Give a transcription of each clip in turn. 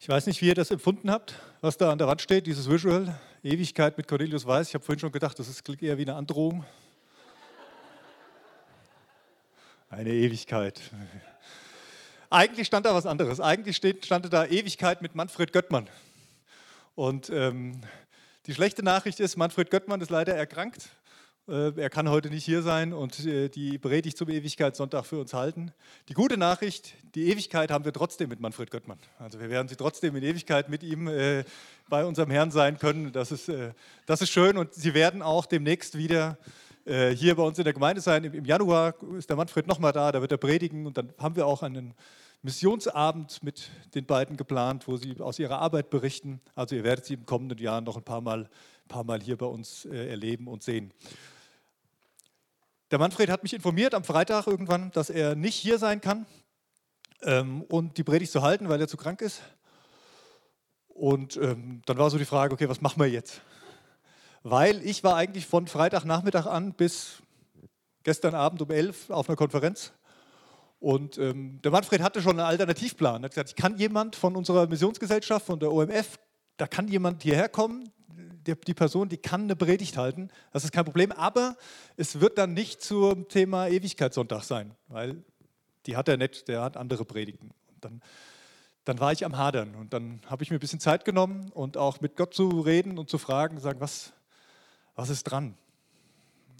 Ich weiß nicht, wie ihr das empfunden habt, was da an der Wand steht, dieses Visual, Ewigkeit mit Cornelius Weiß. Ich habe vorhin schon gedacht, das klingt eher wie eine Androhung. Eine Ewigkeit. Eigentlich stand da was anderes. Eigentlich stand da Ewigkeit mit Manfred Göttmann. Und ähm, die schlechte Nachricht ist, Manfred Göttmann ist leider erkrankt er kann heute nicht hier sein und äh, die Predigt zum Ewigkeitssonntag für uns halten. Die gute Nachricht, die Ewigkeit haben wir trotzdem mit Manfred Göttmann. Also wir werden sie trotzdem in Ewigkeit mit ihm äh, bei unserem Herrn sein können. Das ist, das ist schön und sie werden auch demnächst wieder hier bei uns in der Gemeinde sein. Im Januar ist der Manfred nochmal da, da wird er predigen und dann haben wir auch einen Missionsabend mit den beiden geplant, wo sie aus ihrer Arbeit berichten. Also ihr werdet sie im kommenden Jahr noch ein paar Mal, paar Mal hier bei uns erleben und sehen. Der Manfred hat mich informiert am Freitag irgendwann, dass er nicht hier sein kann ähm, und die Predigt zu halten, weil er zu krank ist. Und ähm, dann war so die Frage, okay, was machen wir jetzt? Weil ich war eigentlich von Freitagnachmittag an bis gestern Abend um 11 auf einer Konferenz. Und ähm, der Manfred hatte schon einen Alternativplan. Er hat gesagt, ich kann jemand von unserer Missionsgesellschaft, von der OMF, da kann jemand hierher kommen, die Person, die kann eine Predigt halten, das ist kein Problem, aber es wird dann nicht zum Thema Ewigkeitssonntag sein, weil die hat er nicht, der hat andere Predigten. Und dann, dann war ich am Hadern und dann habe ich mir ein bisschen Zeit genommen und auch mit Gott zu reden und zu fragen, sagen, was, was ist dran?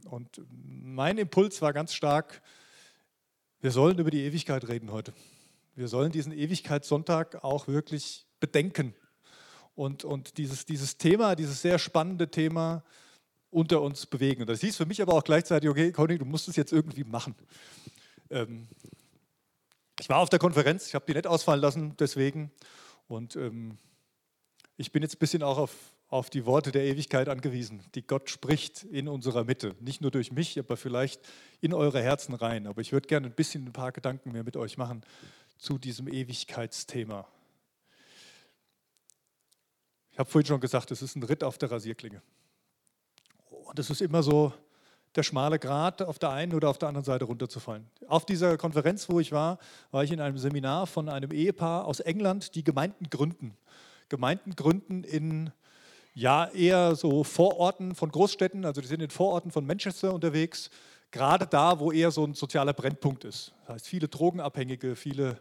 Und mein Impuls war ganz stark, wir sollen über die Ewigkeit reden heute. Wir sollen diesen Ewigkeitssonntag auch wirklich bedenken und, und dieses, dieses Thema, dieses sehr spannende Thema unter uns bewegen. Und das hieß für mich aber auch gleichzeitig, okay, Conny, du musst es jetzt irgendwie machen. Ähm, ich war auf der Konferenz, ich habe die nicht ausfallen lassen, deswegen. Und ähm, ich bin jetzt ein bisschen auch auf, auf die Worte der Ewigkeit angewiesen, die Gott spricht in unserer Mitte. Nicht nur durch mich, aber vielleicht in eure Herzen rein. Aber ich würde gerne ein bisschen ein paar Gedanken mehr mit euch machen zu diesem Ewigkeitsthema. Ich habe vorhin schon gesagt, es ist ein Ritt auf der Rasierklinge. Und es ist immer so der schmale Grat auf der einen oder auf der anderen Seite runterzufallen. Auf dieser Konferenz, wo ich war, war ich in einem Seminar von einem Ehepaar aus England, die Gemeinden gründen. Gemeinden gründen in ja eher so Vororten von Großstädten, also die sind in Vororten von Manchester unterwegs, gerade da, wo eher so ein sozialer Brennpunkt ist. Das heißt, viele Drogenabhängige, viele,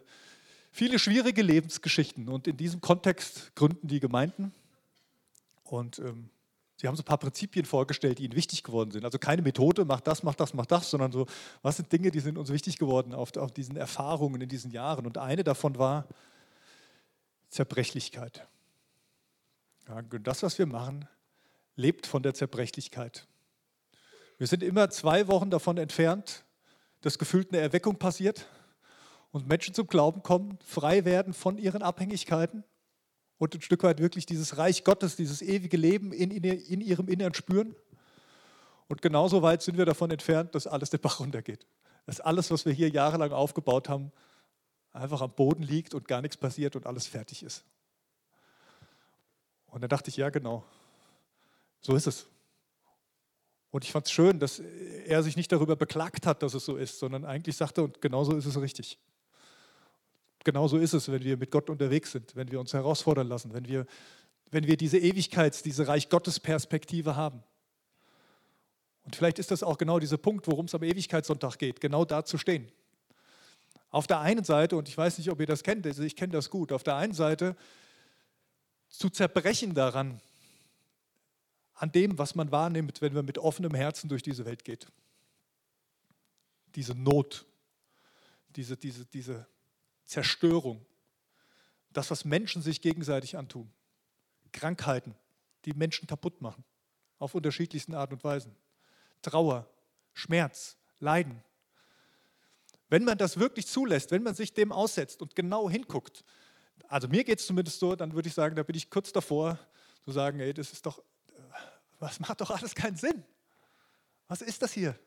viele schwierige Lebensgeschichten. Und in diesem Kontext gründen die Gemeinden. Und ähm, sie haben so ein paar Prinzipien vorgestellt, die ihnen wichtig geworden sind. Also keine Methode, mach das, mach das, mach das, sondern so, was sind Dinge, die sind uns wichtig geworden auf, auf diesen Erfahrungen in diesen Jahren. Und eine davon war Zerbrechlichkeit. Ja, das, was wir machen, lebt von der Zerbrechlichkeit. Wir sind immer zwei Wochen davon entfernt, dass gefühlt eine Erweckung passiert und Menschen zum Glauben kommen, frei werden von ihren Abhängigkeiten und ein Stück weit wirklich dieses Reich Gottes, dieses ewige Leben in, in, in ihrem Innern spüren. Und genauso weit sind wir davon entfernt, dass alles den Bach runtergeht. Dass alles, was wir hier jahrelang aufgebaut haben, einfach am Boden liegt und gar nichts passiert und alles fertig ist. Und dann dachte ich, ja genau, so ist es. Und ich fand es schön, dass er sich nicht darüber beklagt hat, dass es so ist, sondern eigentlich sagte, und genauso ist es richtig genauso ist es, wenn wir mit Gott unterwegs sind, wenn wir uns herausfordern lassen, wenn wir, wenn wir diese Ewigkeits-, diese Reich Gottes Perspektive haben. Und vielleicht ist das auch genau dieser Punkt, worum es am Ewigkeitssonntag geht, genau da zu stehen. Auf der einen Seite, und ich weiß nicht, ob ihr das kennt, also ich kenne das gut, auf der einen Seite zu zerbrechen daran, an dem, was man wahrnimmt, wenn man mit offenem Herzen durch diese Welt geht. Diese Not, diese, diese, diese Zerstörung, das, was Menschen sich gegenseitig antun, Krankheiten, die Menschen kaputt machen, auf unterschiedlichsten Art und Weisen, Trauer, Schmerz, Leiden. Wenn man das wirklich zulässt, wenn man sich dem aussetzt und genau hinguckt, also mir geht es zumindest so, dann würde ich sagen, da bin ich kurz davor zu sagen, ey, das ist doch, was macht doch alles keinen Sinn. Was ist das hier?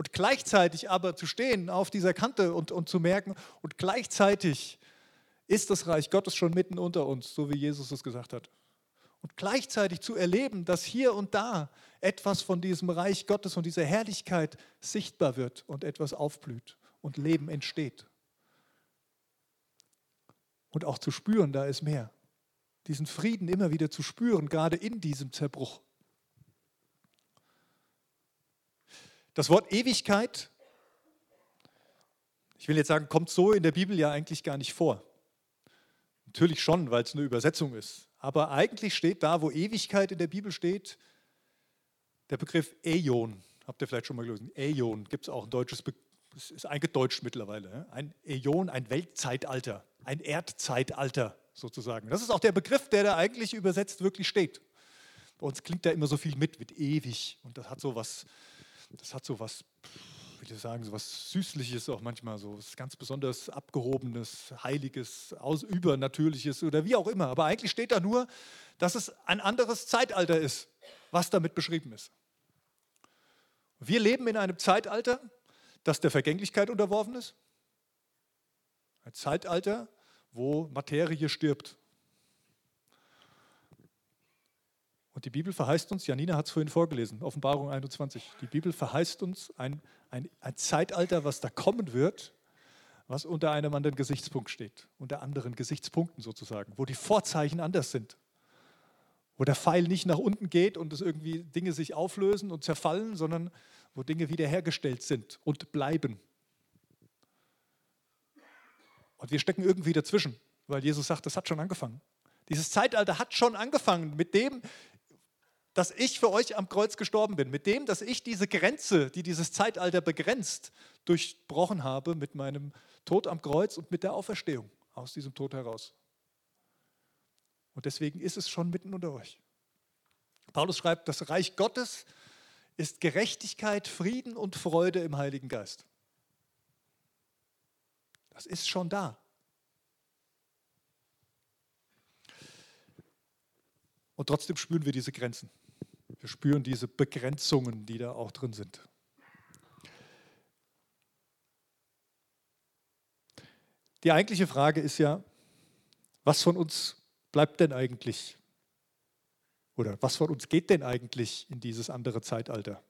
Und gleichzeitig aber zu stehen auf dieser Kante und, und zu merken, und gleichzeitig ist das Reich Gottes schon mitten unter uns, so wie Jesus es gesagt hat. Und gleichzeitig zu erleben, dass hier und da etwas von diesem Reich Gottes und dieser Herrlichkeit sichtbar wird und etwas aufblüht und Leben entsteht. Und auch zu spüren, da ist mehr. Diesen Frieden immer wieder zu spüren, gerade in diesem Zerbruch. Das Wort Ewigkeit, ich will jetzt sagen, kommt so in der Bibel ja eigentlich gar nicht vor. Natürlich schon, weil es eine Übersetzung ist. Aber eigentlich steht da, wo Ewigkeit in der Bibel steht, der Begriff Äon. Habt ihr vielleicht schon mal gelesen? Äon gibt es auch ein deutsches, Be es ist eingedeutscht mittlerweile. Ein Äon, ein Weltzeitalter, ein Erdzeitalter sozusagen. Das ist auch der Begriff, der da eigentlich übersetzt wirklich steht. Bei uns klingt da immer so viel mit, mit ewig. Und das hat so was, das hat so was, wie ich sagen, so was Süßliches auch manchmal, so was ganz besonders Abgehobenes, Heiliges, aus Übernatürliches oder wie auch immer. Aber eigentlich steht da nur, dass es ein anderes Zeitalter ist, was damit beschrieben ist. Wir leben in einem Zeitalter, das der Vergänglichkeit unterworfen ist. Ein Zeitalter, wo Materie stirbt. Und die Bibel verheißt uns, Janina hat es vorhin vorgelesen, Offenbarung 21, die Bibel verheißt uns ein, ein, ein Zeitalter, was da kommen wird, was unter einem anderen Gesichtspunkt steht, unter anderen Gesichtspunkten sozusagen, wo die Vorzeichen anders sind wo der Pfeil nicht nach unten geht und es irgendwie Dinge sich auflösen und zerfallen, sondern wo Dinge wiederhergestellt sind und bleiben. Und wir stecken irgendwie dazwischen, weil Jesus sagt, das hat schon angefangen. Dieses Zeitalter hat schon angefangen mit dem, dass ich für euch am Kreuz gestorben bin, mit dem, dass ich diese Grenze, die dieses Zeitalter begrenzt, durchbrochen habe mit meinem Tod am Kreuz und mit der Auferstehung aus diesem Tod heraus. Und deswegen ist es schon mitten unter euch. Paulus schreibt, das Reich Gottes ist Gerechtigkeit, Frieden und Freude im Heiligen Geist. Das ist schon da. Und trotzdem spüren wir diese Grenzen. Wir spüren diese Begrenzungen, die da auch drin sind. Die eigentliche Frage ist ja, was von uns bleibt denn eigentlich? Oder was von uns geht denn eigentlich in dieses andere Zeitalter?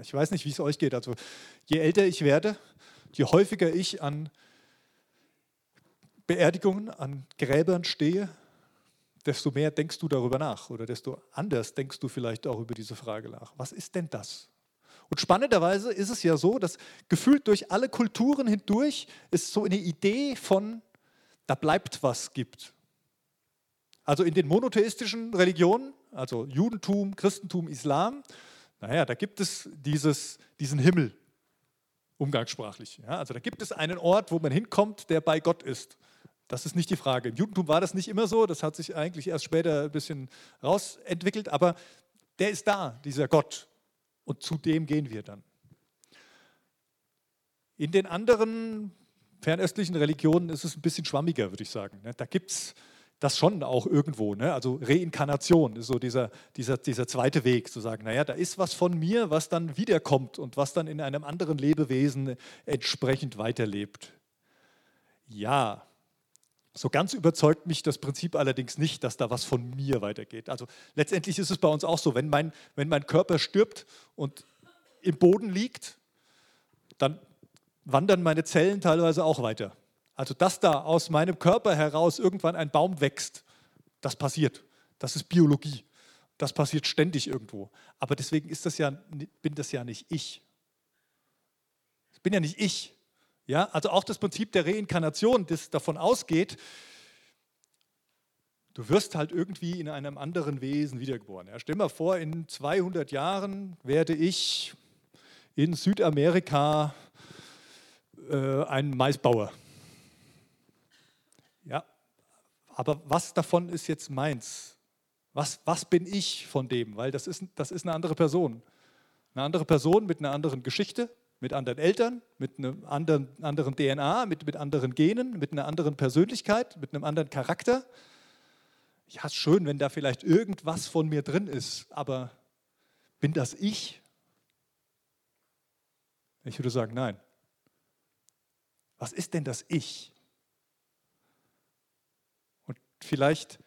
Ich weiß nicht, wie es euch geht. Also je älter ich werde, je häufiger ich an Beerdigungen, an Gräbern stehe, desto mehr denkst du darüber nach oder desto anders denkst du vielleicht auch über diese Frage nach. Was ist denn das? Und spannenderweise ist es ja so, dass gefühlt durch alle Kulturen hindurch es so eine Idee von, da bleibt was gibt. Also in den monotheistischen Religionen, also Judentum, Christentum, Islam, naja, da gibt es dieses, diesen Himmel, umgangssprachlich. Ja, also da gibt es einen Ort, wo man hinkommt, der bei Gott ist. Das ist nicht die Frage. Im Judentum war das nicht immer so, das hat sich eigentlich erst später ein bisschen rausentwickelt, aber der ist da, dieser Gott. Und zu dem gehen wir dann. In den anderen fernöstlichen Religionen ist es ein bisschen schwammiger, würde ich sagen. Da gibt es das schon auch irgendwo. Ne? Also Reinkarnation ist so dieser, dieser, dieser zweite Weg, zu sagen, naja, da ist was von mir, was dann wiederkommt und was dann in einem anderen Lebewesen entsprechend weiterlebt. Ja, so ganz überzeugt mich das Prinzip allerdings nicht, dass da was von mir weitergeht. Also letztendlich ist es bei uns auch so, wenn mein, wenn mein Körper stirbt und im Boden liegt, dann wandern meine Zellen teilweise auch weiter. Also, dass da aus meinem Körper heraus irgendwann ein Baum wächst, das passiert. Das ist Biologie. Das passiert ständig irgendwo. Aber deswegen ist das ja, bin das ja nicht ich. Ich bin ja nicht ich. Ja, also auch das Prinzip der Reinkarnation, das davon ausgeht, du wirst halt irgendwie in einem anderen Wesen wiedergeboren. Ja, stell mal vor, in 200 Jahren werde ich in Südamerika äh, ein Maisbauer. Ja, aber was davon ist jetzt meins? Was, was bin ich von dem? Weil das ist, das ist eine andere Person. Eine andere Person mit einer anderen Geschichte, mit anderen Eltern, mit einem anderen, anderen DNA, mit, mit anderen Genen, mit einer anderen Persönlichkeit, mit einem anderen Charakter. Ja, ist schön, wenn da vielleicht irgendwas von mir drin ist, aber bin das ich? Ich würde sagen, nein. Was ist denn das Ich? vielleicht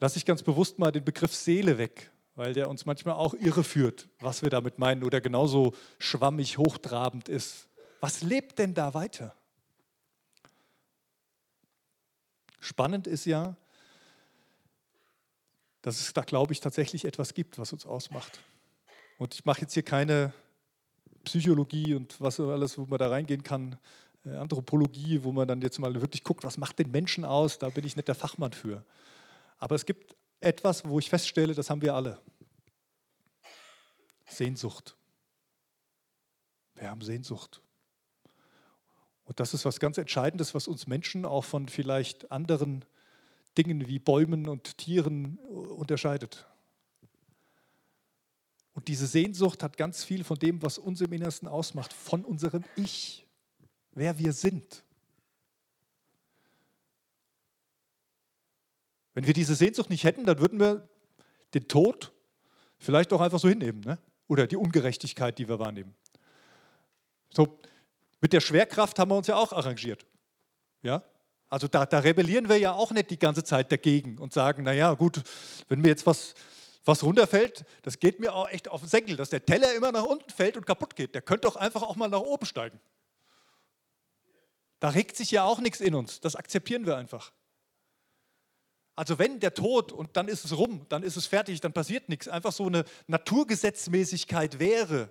lasse ich ganz bewusst mal den Begriff Seele weg, weil der uns manchmal auch irreführt, was wir damit meinen oder genauso schwammig hochtrabend ist. Was lebt denn da weiter? Spannend ist ja, dass es da, glaube ich, tatsächlich etwas gibt, was uns ausmacht. Und ich mache jetzt hier keine Psychologie und was alles, wo man da reingehen kann, äh, Anthropologie, wo man dann jetzt mal wirklich guckt, was macht den Menschen aus, da bin ich nicht der Fachmann für. Aber es gibt etwas, wo ich feststelle, das haben wir alle. Sehnsucht. Wir haben Sehnsucht. Und das ist was ganz Entscheidendes, was uns Menschen auch von vielleicht anderen Dingen wie Bäumen und Tieren unterscheidet. Und diese Sehnsucht hat ganz viel von dem, was uns im Innersten ausmacht, von unserem Ich, wer wir sind. Wenn wir diese Sehnsucht nicht hätten, dann würden wir den Tod vielleicht auch einfach so hinnehmen ne? oder die Ungerechtigkeit, die wir wahrnehmen. So, mit der Schwerkraft haben wir uns ja auch arrangiert. Ja? Also da, da rebellieren wir ja auch nicht die ganze Zeit dagegen und sagen, naja gut, wenn mir jetzt was, was runterfällt, das geht mir auch echt auf den Senkel, dass der Teller immer nach unten fällt und kaputt geht. Der könnte doch einfach auch mal nach oben steigen. Da regt sich ja auch nichts in uns. Das akzeptieren wir einfach. Also wenn der Tod und dann ist es rum, dann ist es fertig, dann passiert nichts, einfach so eine Naturgesetzmäßigkeit wäre,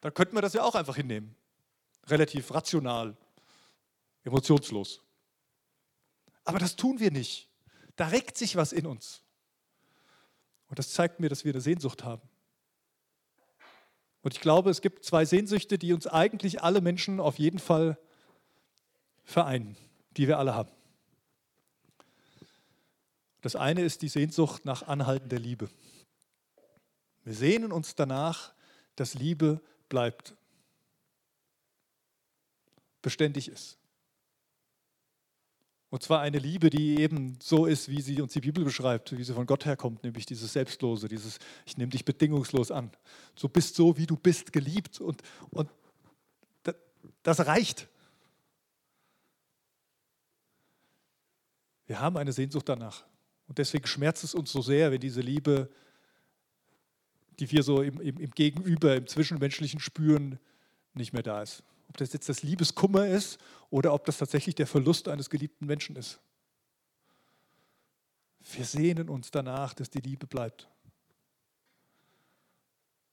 dann könnten wir das ja auch einfach hinnehmen. Relativ rational, emotionslos. Aber das tun wir nicht. Da regt sich was in uns. Und das zeigt mir, dass wir eine Sehnsucht haben. Und ich glaube, es gibt zwei Sehnsüchte, die uns eigentlich alle Menschen auf jeden Fall vereinen, die wir alle haben. Das eine ist die Sehnsucht nach anhaltender Liebe. Wir sehnen uns danach, dass Liebe bleibt, beständig ist. Und zwar eine Liebe, die eben so ist, wie sie uns die Bibel beschreibt, wie sie von Gott herkommt, nämlich dieses Selbstlose, dieses Ich nehme dich bedingungslos an. Du bist so, wie du bist, geliebt und, und das reicht. Wir haben eine Sehnsucht danach. Und deswegen schmerzt es uns so sehr, wenn diese Liebe, die wir so im, im, im Gegenüber, im Zwischenmenschlichen spüren, nicht mehr da ist. Ob das jetzt das Liebeskummer ist oder ob das tatsächlich der Verlust eines geliebten Menschen ist. Wir sehnen uns danach, dass die Liebe bleibt.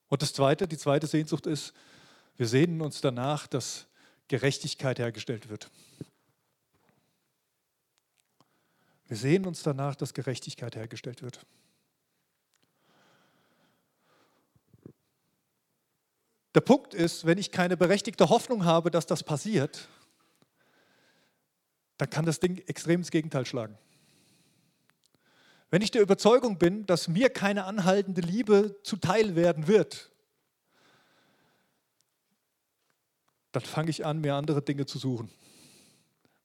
Und das zweite, die zweite Sehnsucht ist, wir sehnen uns danach, dass Gerechtigkeit hergestellt wird. Wir sehen uns danach, dass Gerechtigkeit hergestellt wird. Der Punkt ist, wenn ich keine berechtigte Hoffnung habe, dass das passiert, dann kann das Ding extrem ins Gegenteil schlagen. Wenn ich der Überzeugung bin, dass mir keine anhaltende Liebe zuteil werden wird, dann fange ich an, mir andere Dinge zu suchen.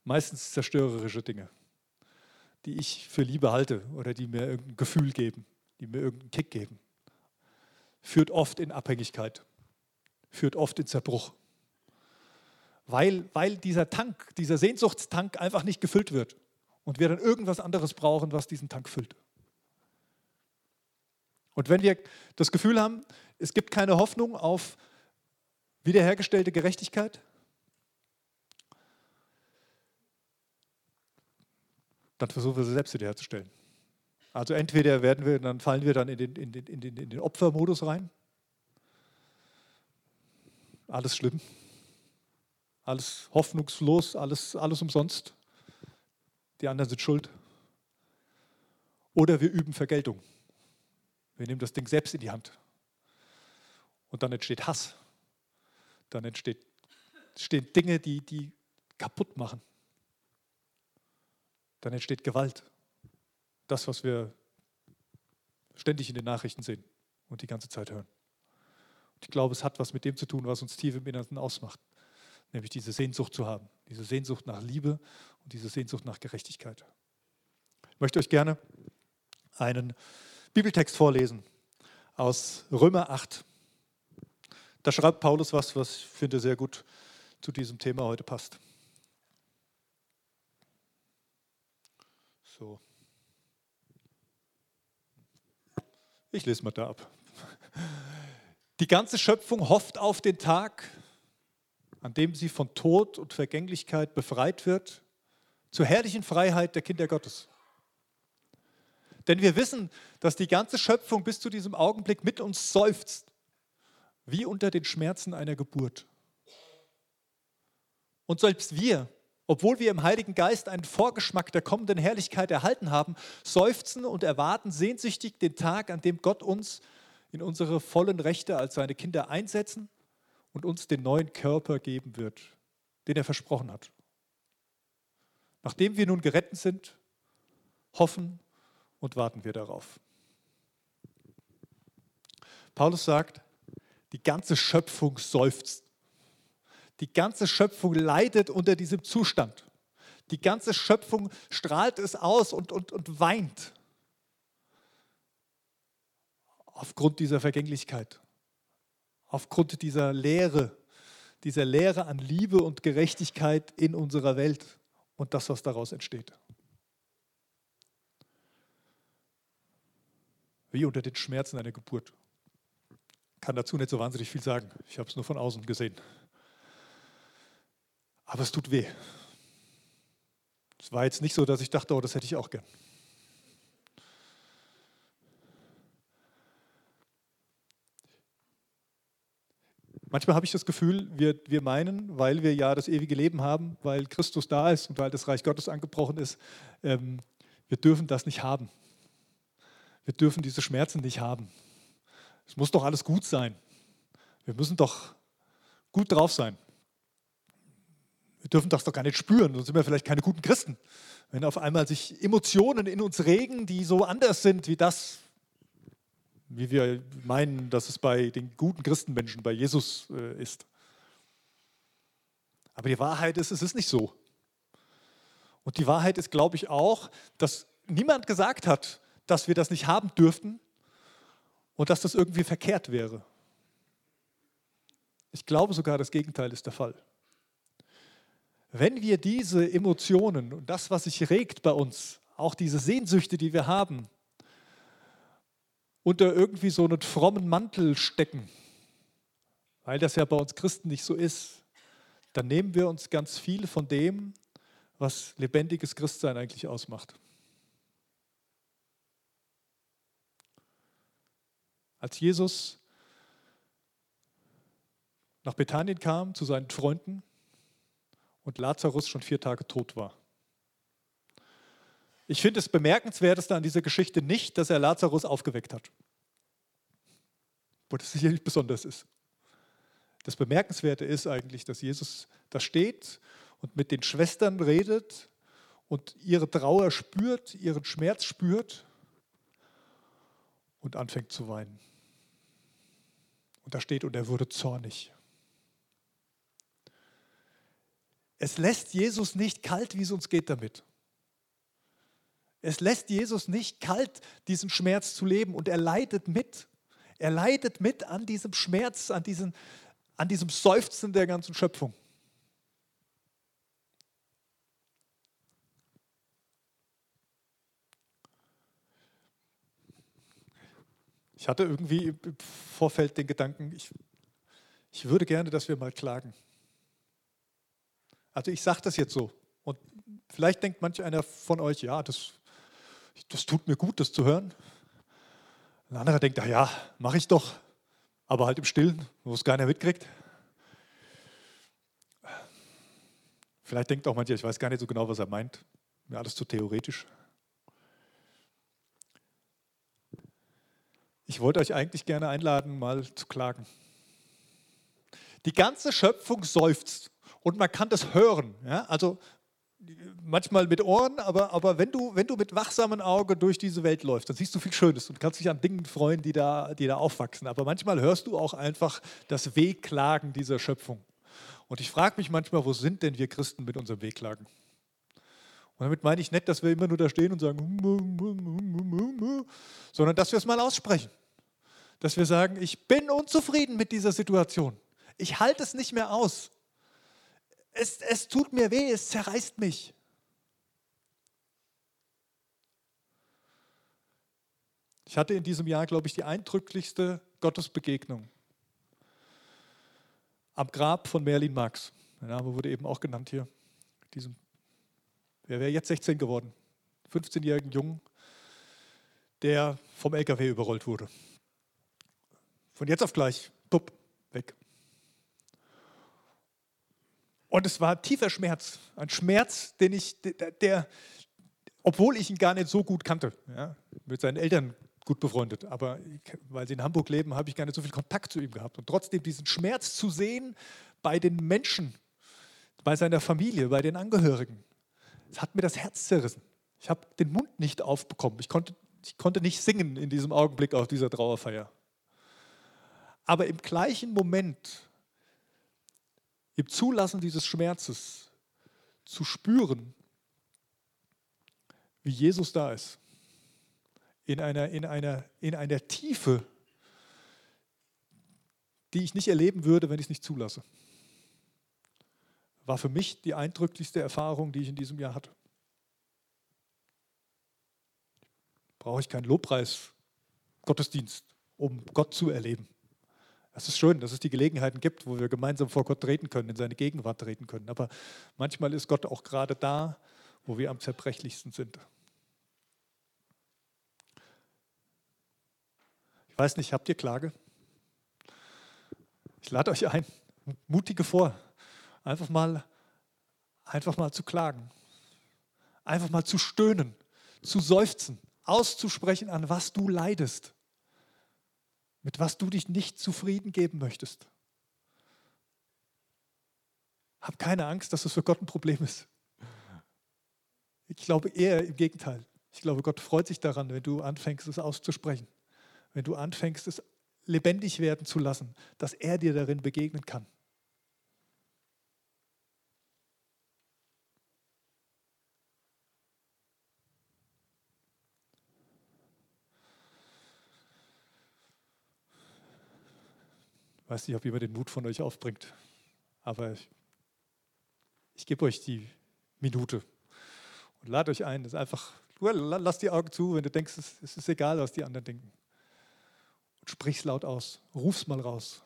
Meistens zerstörerische Dinge die ich für Liebe halte oder die mir irgendein Gefühl geben, die mir irgendeinen Kick geben. Führt oft in Abhängigkeit, führt oft in Zerbruch. Weil, weil dieser Tank, dieser Sehnsuchtstank einfach nicht gefüllt wird und wir dann irgendwas anderes brauchen, was diesen Tank füllt. Und wenn wir das Gefühl haben, es gibt keine Hoffnung auf wiederhergestellte Gerechtigkeit, dann versuchen wir sie selbst wiederherzustellen. Also entweder werden wir, dann fallen wir dann in den, in den, in den, in den Opfermodus rein. Alles schlimm, alles hoffnungslos, alles, alles umsonst. Die anderen sind schuld. Oder wir üben Vergeltung. Wir nehmen das Ding selbst in die Hand. Und dann entsteht Hass. Dann entsteht, entstehen Dinge, die, die kaputt machen dann entsteht Gewalt. Das, was wir ständig in den Nachrichten sehen und die ganze Zeit hören. Und ich glaube, es hat was mit dem zu tun, was uns tief im Innersten ausmacht, nämlich diese Sehnsucht zu haben, diese Sehnsucht nach Liebe und diese Sehnsucht nach Gerechtigkeit. Ich möchte euch gerne einen Bibeltext vorlesen aus Römer 8. Da schreibt Paulus was, was ich finde sehr gut zu diesem Thema heute passt. So. Ich lese mal da ab. Die ganze Schöpfung hofft auf den Tag, an dem sie von Tod und Vergänglichkeit befreit wird, zur herrlichen Freiheit der Kinder Gottes. Denn wir wissen, dass die ganze Schöpfung bis zu diesem Augenblick mit uns seufzt, wie unter den Schmerzen einer Geburt. Und selbst wir, obwohl wir im Heiligen Geist einen Vorgeschmack der kommenden Herrlichkeit erhalten haben, seufzen und erwarten sehnsüchtig den Tag, an dem Gott uns in unsere vollen Rechte als seine Kinder einsetzen und uns den neuen Körper geben wird, den er versprochen hat. Nachdem wir nun gerettet sind, hoffen und warten wir darauf. Paulus sagt, die ganze Schöpfung seufzt. Die ganze Schöpfung leidet unter diesem Zustand. Die ganze Schöpfung strahlt es aus und, und, und weint aufgrund dieser Vergänglichkeit, aufgrund dieser Leere, dieser Leere an Liebe und Gerechtigkeit in unserer Welt und das, was daraus entsteht. Wie unter den Schmerzen einer Geburt. Kann dazu nicht so wahnsinnig viel sagen. Ich habe es nur von außen gesehen. Aber es tut weh. Es war jetzt nicht so, dass ich dachte, oh, das hätte ich auch gern. Manchmal habe ich das Gefühl, wir, wir meinen, weil wir ja das ewige Leben haben, weil Christus da ist und weil das Reich Gottes angebrochen ist, ähm, wir dürfen das nicht haben. Wir dürfen diese Schmerzen nicht haben. Es muss doch alles gut sein. Wir müssen doch gut drauf sein. Wir dürfen das doch gar nicht spüren, sonst sind wir vielleicht keine guten Christen. Wenn auf einmal sich Emotionen in uns regen, die so anders sind wie das, wie wir meinen, dass es bei den guten Christenmenschen, bei Jesus äh, ist. Aber die Wahrheit ist, es ist nicht so. Und die Wahrheit ist, glaube ich, auch, dass niemand gesagt hat, dass wir das nicht haben dürften und dass das irgendwie verkehrt wäre. Ich glaube sogar, das Gegenteil ist der Fall. Wenn wir diese Emotionen und das, was sich regt bei uns, auch diese Sehnsüchte, die wir haben, unter irgendwie so einen frommen Mantel stecken, weil das ja bei uns Christen nicht so ist, dann nehmen wir uns ganz viel von dem, was lebendiges Christsein eigentlich ausmacht. Als Jesus nach Bethanien kam zu seinen Freunden und Lazarus schon vier Tage tot war, ich finde es bemerkenswerteste an dieser Geschichte nicht, dass er Lazarus aufgeweckt hat. Wo das sicherlich besonders ist. Das Bemerkenswerte ist eigentlich, dass Jesus da steht und mit den Schwestern redet und ihre Trauer spürt, ihren Schmerz spürt und anfängt zu weinen. Und da steht, und er wurde zornig. Es lässt Jesus nicht kalt, wie es uns geht damit. Es lässt Jesus nicht kalt, diesen Schmerz zu leben und er leidet mit. Er leidet mit an diesem Schmerz, an, diesen, an diesem Seufzen der ganzen Schöpfung. Ich hatte irgendwie im Vorfeld den Gedanken, ich, ich würde gerne, dass wir mal klagen. Also ich sage das jetzt so. Und vielleicht denkt manch einer von euch, ja, das das tut mir gut, das zu hören. Ein anderer denkt, ach ja, mache ich doch, aber halt im Stillen, wo es keiner mitkriegt. Vielleicht denkt auch mancher, ich weiß gar nicht so genau, was er meint. Mir alles zu theoretisch. Ich wollte euch eigentlich gerne einladen, mal zu klagen. Die ganze Schöpfung seufzt und man kann das hören. Ja? Also manchmal mit Ohren, aber, aber wenn, du, wenn du mit wachsamem Auge durch diese Welt läufst, dann siehst du viel Schönes und kannst dich an Dingen freuen, die da, die da aufwachsen. Aber manchmal hörst du auch einfach das Wehklagen dieser Schöpfung. Und ich frage mich manchmal, wo sind denn wir Christen mit unserem Wehklagen? Und damit meine ich nicht, dass wir immer nur da stehen und sagen, sondern dass wir es mal aussprechen. Dass wir sagen, ich bin unzufrieden mit dieser Situation. Ich halte es nicht mehr aus es, es tut mir weh, es zerreißt mich. Ich hatte in diesem Jahr, glaube ich, die eindrücklichste Gottesbegegnung am Grab von Merlin Marx. Der Name wurde eben auch genannt hier, diesem Wer wäre jetzt 16 geworden? 15-jährigen Jungen, der vom LKW überrollt wurde. Von jetzt auf gleich, bupp, weg. Und es war tiefer Schmerz, ein Schmerz, den ich, der, der obwohl ich ihn gar nicht so gut kannte, ja, mit seinen Eltern gut befreundet, aber weil sie in Hamburg leben, habe ich gar nicht so viel Kontakt zu ihm gehabt. Und trotzdem diesen Schmerz zu sehen bei den Menschen, bei seiner Familie, bei den Angehörigen, es hat mir das Herz zerrissen. Ich habe den Mund nicht aufbekommen. Ich konnte, ich konnte nicht singen in diesem Augenblick auf dieser Trauerfeier. Aber im gleichen Moment, im Zulassen dieses Schmerzes, zu spüren, wie Jesus da ist, in einer, in einer, in einer Tiefe, die ich nicht erleben würde, wenn ich es nicht zulasse war für mich die eindrücklichste Erfahrung, die ich in diesem Jahr hatte. Brauche ich keinen Lobpreis, Gottesdienst, um Gott zu erleben. Es ist schön, dass es die Gelegenheiten gibt, wo wir gemeinsam vor Gott treten können, in seine Gegenwart treten können. Aber manchmal ist Gott auch gerade da, wo wir am zerbrechlichsten sind. Ich weiß nicht, habt ihr Klage? Ich lade euch ein, mutige vor, Einfach mal, einfach mal zu klagen. Einfach mal zu stöhnen, zu seufzen, auszusprechen, an was du leidest, mit was du dich nicht zufrieden geben möchtest. Hab keine Angst, dass es für Gott ein Problem ist. Ich glaube eher im Gegenteil. Ich glaube, Gott freut sich daran, wenn du anfängst, es auszusprechen. Wenn du anfängst, es lebendig werden zu lassen, dass er dir darin begegnen kann. Ich weiß nicht, ob jemand den Mut von euch aufbringt, aber ich, ich gebe euch die Minute und lade euch ein. Das ist einfach, lass die Augen zu, wenn du denkst, es, es ist egal, was die anderen denken. Und sprich's laut aus, ruf's mal raus.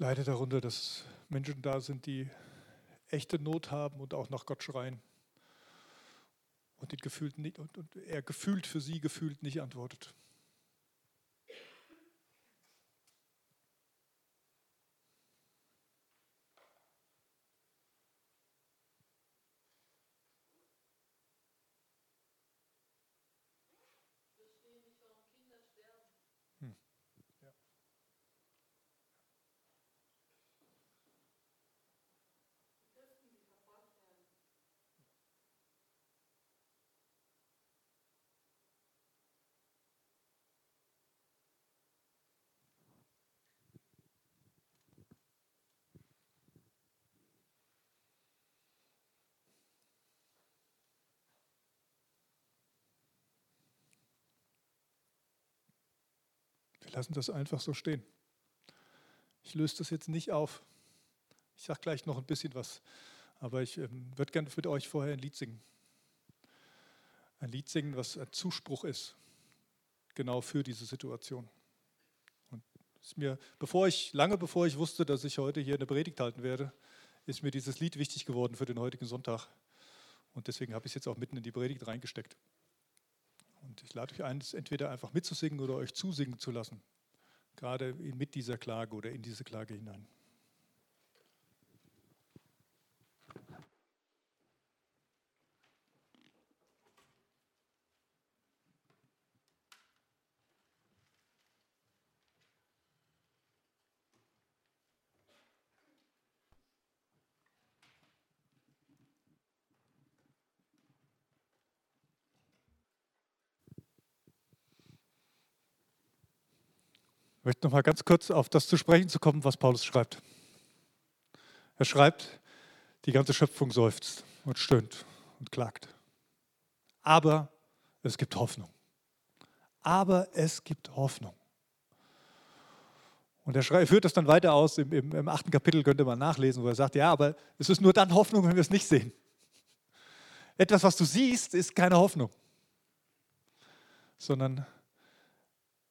Leide darunter, dass Menschen da sind, die echte Not haben und auch nach Gott schreien. Und, ihn gefühlt nicht, und, und er gefühlt für sie gefühlt nicht antwortet. Wir lassen das einfach so stehen. Ich löse das jetzt nicht auf. Ich sage gleich noch ein bisschen was, aber ich ähm, würde gerne mit euch vorher ein Lied singen. Ein Lied singen, was ein Zuspruch ist, genau für diese Situation. Und ist mir, bevor ich, lange bevor ich wusste, dass ich heute hier eine Predigt halten werde, ist mir dieses Lied wichtig geworden für den heutigen Sonntag. Und deswegen habe ich es jetzt auch mitten in die Predigt reingesteckt. Und ich lade euch ein, es entweder einfach mitzusingen oder euch zusingen zu lassen, gerade mit dieser Klage oder in diese Klage hinein. Möchte noch mal ganz kurz auf das zu sprechen zu kommen, was Paulus schreibt. Er schreibt, die ganze Schöpfung seufzt und stöhnt und klagt. Aber es gibt Hoffnung. Aber es gibt Hoffnung. Und er führt das dann weiter aus, im, im, im achten Kapitel könnte man nachlesen, wo er sagt, ja, aber es ist nur dann Hoffnung, wenn wir es nicht sehen. Etwas, was du siehst, ist keine Hoffnung, sondern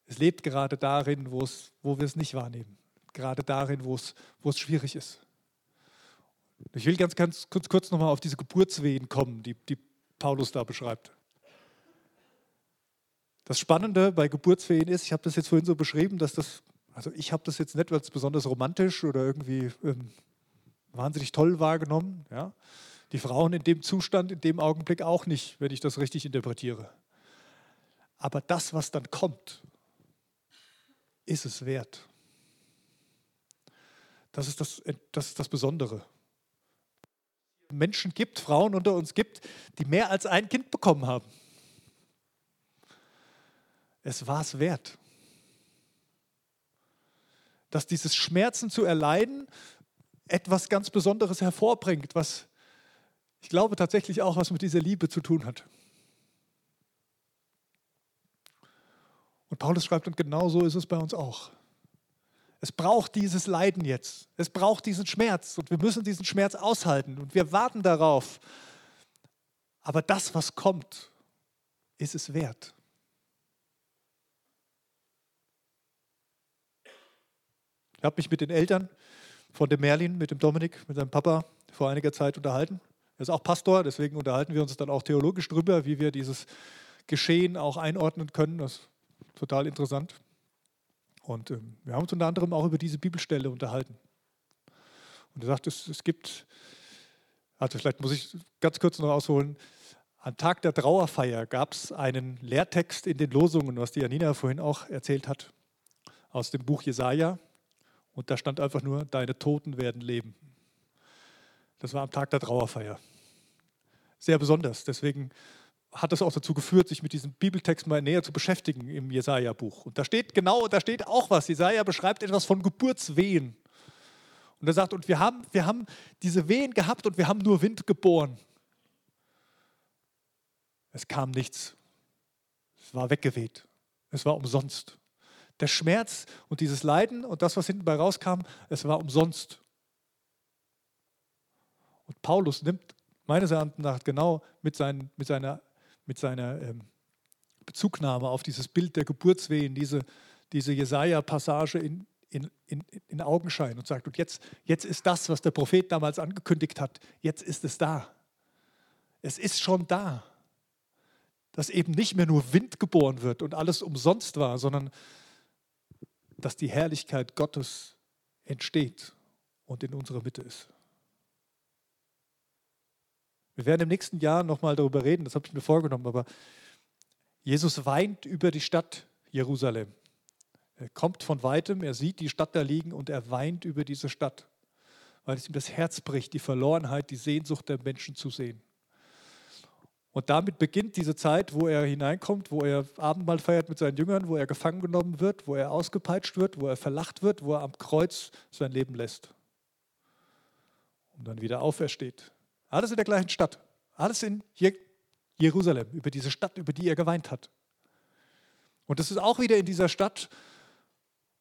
es lebt gerade darin, wo, es, wo wir es nicht wahrnehmen. Gerade darin, wo es, wo es schwierig ist. Ich will ganz, ganz kurz, kurz nochmal auf diese Geburtswehen kommen, die, die Paulus da beschreibt. Das Spannende bei Geburtswehen ist, ich habe das jetzt vorhin so beschrieben, dass das, also ich habe das jetzt nicht als besonders romantisch oder irgendwie ähm, wahnsinnig toll wahrgenommen. Ja? Die Frauen in dem Zustand, in dem Augenblick auch nicht, wenn ich das richtig interpretiere. Aber das, was dann kommt, ist es wert. Das ist das, das, ist das Besondere. Menschen gibt, Frauen unter uns gibt, die mehr als ein Kind bekommen haben. Es war es wert. Dass dieses Schmerzen zu erleiden etwas ganz Besonderes hervorbringt, was ich glaube tatsächlich auch was mit dieser Liebe zu tun hat. Und Paulus schreibt, und genau so ist es bei uns auch. Es braucht dieses Leiden jetzt. Es braucht diesen Schmerz und wir müssen diesen Schmerz aushalten und wir warten darauf. Aber das, was kommt, ist es wert. Ich habe mich mit den Eltern von dem Merlin, mit dem Dominik, mit seinem Papa vor einiger Zeit unterhalten. Er ist auch Pastor, deswegen unterhalten wir uns dann auch theologisch darüber, wie wir dieses Geschehen auch einordnen können. Das total interessant. Und ähm, wir haben uns unter anderem auch über diese Bibelstelle unterhalten. Und er sagt, es, es gibt, also vielleicht muss ich ganz kurz noch ausholen, am Tag der Trauerfeier gab es einen Lehrtext in den Losungen, was die Janina vorhin auch erzählt hat, aus dem Buch Jesaja. Und da stand einfach nur: Deine Toten werden leben. Das war am Tag der Trauerfeier. Sehr besonders. Deswegen hat das auch dazu geführt, sich mit diesem Bibeltext mal näher zu beschäftigen im Jesaja-Buch. Und da steht genau, da steht auch was. Jesaja beschreibt etwas von Geburtswehen. Und er sagt, und wir haben, wir haben diese Wehen gehabt und wir haben nur Wind geboren. Es kam nichts. Es war weggeweht. Es war umsonst. Der Schmerz und dieses Leiden und das, was hinten bei rauskam, es war umsonst. Und Paulus nimmt meines Erachtens nach genau mit, seinen, mit seiner mit seiner ähm, Bezugnahme auf dieses Bild der Geburtswehen, diese, diese Jesaja-Passage in, in, in, in Augenschein und sagt, und jetzt, jetzt ist das, was der Prophet damals angekündigt hat, jetzt ist es da. Es ist schon da. Dass eben nicht mehr nur Wind geboren wird und alles umsonst war, sondern dass die Herrlichkeit Gottes entsteht und in unserer Mitte ist. Wir werden im nächsten Jahr nochmal darüber reden, das habe ich mir vorgenommen, aber Jesus weint über die Stadt Jerusalem. Er kommt von weitem, er sieht die Stadt da liegen und er weint über diese Stadt, weil es ihm das Herz bricht, die Verlorenheit, die Sehnsucht der Menschen zu sehen. Und damit beginnt diese Zeit, wo er hineinkommt, wo er Abendmahl feiert mit seinen Jüngern, wo er gefangen genommen wird, wo er ausgepeitscht wird, wo er verlacht wird, wo er am Kreuz sein Leben lässt und dann wieder aufersteht. Alles in der gleichen Stadt, alles in Jerusalem, über diese Stadt, über die er geweint hat. Und das ist auch wieder in dieser Stadt,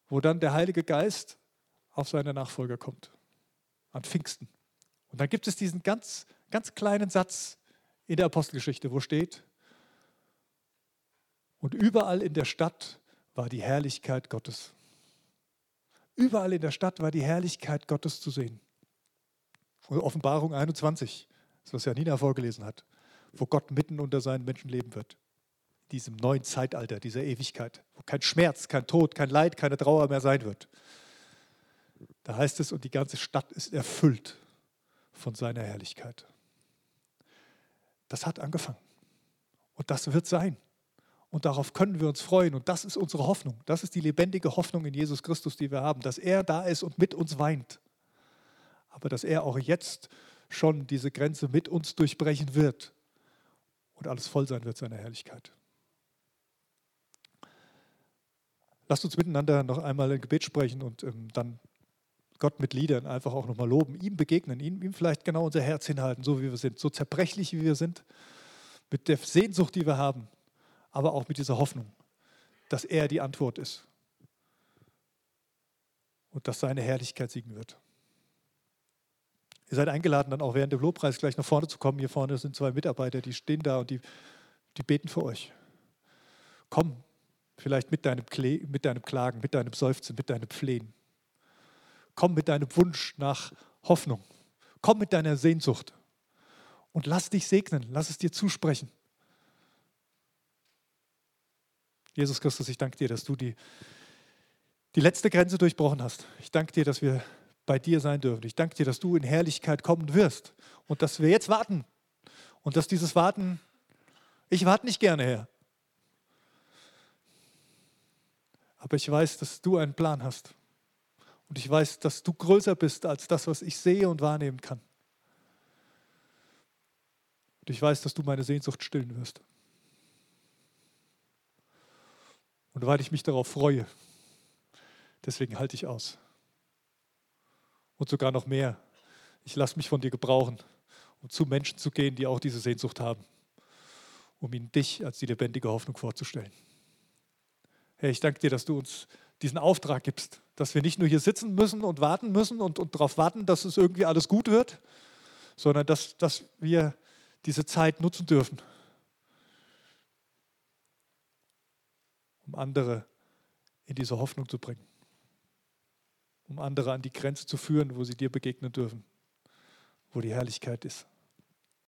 wo dann der Heilige Geist auf seine Nachfolger kommt, an Pfingsten. Und dann gibt es diesen ganz, ganz kleinen Satz in der Apostelgeschichte, wo steht, und überall in der Stadt war die Herrlichkeit Gottes. Überall in der Stadt war die Herrlichkeit Gottes zu sehen. Offenbarung 21, das was Janina vorgelesen hat, wo Gott mitten unter seinen Menschen leben wird diesem neuen Zeitalter, dieser Ewigkeit, wo kein Schmerz, kein Tod, kein Leid, keine Trauer mehr sein wird. Da heißt es, und die ganze Stadt ist erfüllt von seiner Herrlichkeit. Das hat angefangen. Und das wird sein. Und darauf können wir uns freuen. Und das ist unsere Hoffnung. Das ist die lebendige Hoffnung in Jesus Christus, die wir haben, dass er da ist und mit uns weint. Aber dass er auch jetzt schon diese Grenze mit uns durchbrechen wird und alles voll sein wird seiner Herrlichkeit. Lasst uns miteinander noch einmal ein Gebet sprechen und ähm, dann Gott mit Liedern einfach auch nochmal loben, ihm begegnen, ihm, ihm vielleicht genau unser Herz hinhalten, so wie wir sind, so zerbrechlich wie wir sind, mit der Sehnsucht, die wir haben, aber auch mit dieser Hoffnung, dass er die Antwort ist und dass seine Herrlichkeit siegen wird. Ihr seid eingeladen, dann auch während dem Lobpreis gleich nach vorne zu kommen. Hier vorne sind zwei Mitarbeiter, die stehen da und die, die beten für euch. Komm, Vielleicht mit deinem, Kle mit deinem Klagen, mit deinem Seufzen, mit deinem Flehen. Komm mit deinem Wunsch nach Hoffnung. Komm mit deiner Sehnsucht. Und lass dich segnen, lass es dir zusprechen. Jesus Christus, ich danke dir, dass du die, die letzte Grenze durchbrochen hast. Ich danke dir, dass wir bei dir sein dürfen. Ich danke dir, dass du in Herrlichkeit kommen wirst und dass wir jetzt warten. Und dass dieses Warten, ich warte nicht gerne, Herr. Aber ich weiß, dass du einen Plan hast. Und ich weiß, dass du größer bist als das, was ich sehe und wahrnehmen kann. Und ich weiß, dass du meine Sehnsucht stillen wirst. Und weil ich mich darauf freue, deswegen halte ich aus. Und sogar noch mehr. Ich lasse mich von dir gebrauchen, um zu Menschen zu gehen, die auch diese Sehnsucht haben, um ihnen dich als die lebendige Hoffnung vorzustellen. Herr, ich danke dir, dass du uns diesen Auftrag gibst, dass wir nicht nur hier sitzen müssen und warten müssen und, und darauf warten, dass es irgendwie alles gut wird, sondern dass, dass wir diese Zeit nutzen dürfen, um andere in diese Hoffnung zu bringen, um andere an die Grenze zu führen, wo sie dir begegnen dürfen, wo die Herrlichkeit ist.